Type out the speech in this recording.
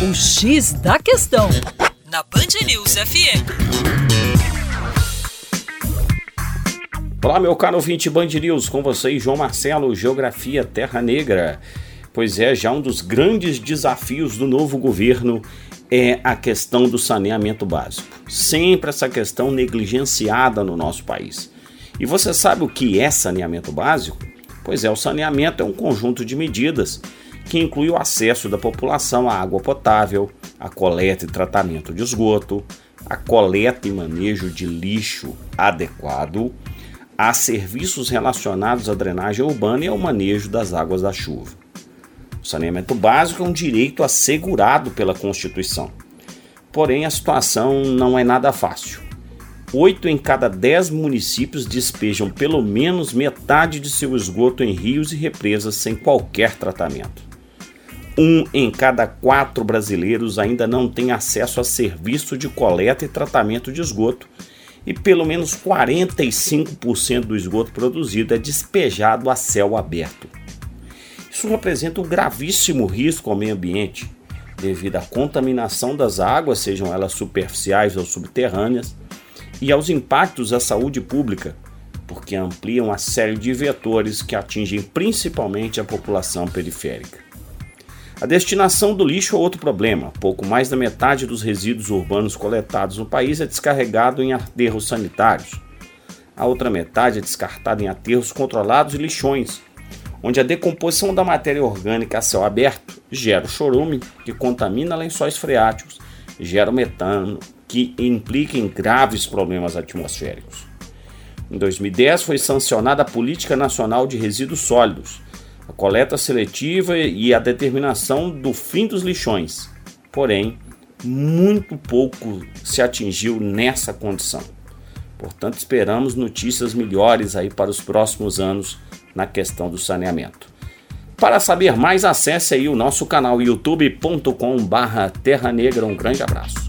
O X da Questão, na Band News FM. Olá, meu caro ouvinte Band News, com vocês, João Marcelo, Geografia Terra Negra. Pois é, já um dos grandes desafios do novo governo é a questão do saneamento básico. Sempre essa questão negligenciada no nosso país. E você sabe o que é saneamento básico? Pois é, o saneamento é um conjunto de medidas que inclui o acesso da população à água potável, a coleta e tratamento de esgoto, a coleta e manejo de lixo adequado, a serviços relacionados à drenagem urbana e ao manejo das águas da chuva. O saneamento básico é um direito assegurado pela Constituição. Porém, a situação não é nada fácil. Oito em cada dez municípios despejam pelo menos metade de seu esgoto em rios e represas sem qualquer tratamento. Um em cada quatro brasileiros ainda não tem acesso a serviço de coleta e tratamento de esgoto, e pelo menos 45% do esgoto produzido é despejado a céu aberto. Isso representa um gravíssimo risco ao meio ambiente, devido à contaminação das águas, sejam elas superficiais ou subterrâneas, e aos impactos à saúde pública, porque ampliam a série de vetores que atingem principalmente a população periférica. A destinação do lixo é outro problema. Pouco mais da metade dos resíduos urbanos coletados no país é descarregado em aterros sanitários. A outra metade é descartada em aterros controlados e lixões, onde a decomposição da matéria orgânica a céu aberto gera o chorume, que contamina lençóis freáticos, gera o metano, que implica em graves problemas atmosféricos. Em 2010 foi sancionada a Política Nacional de Resíduos Sólidos, a coleta seletiva e a determinação do fim dos lixões. Porém, muito pouco se atingiu nessa condição. Portanto, esperamos notícias melhores aí para os próximos anos na questão do saneamento. Para saber mais, acesse aí o nosso canal youtube.com/terra negra. Um grande abraço.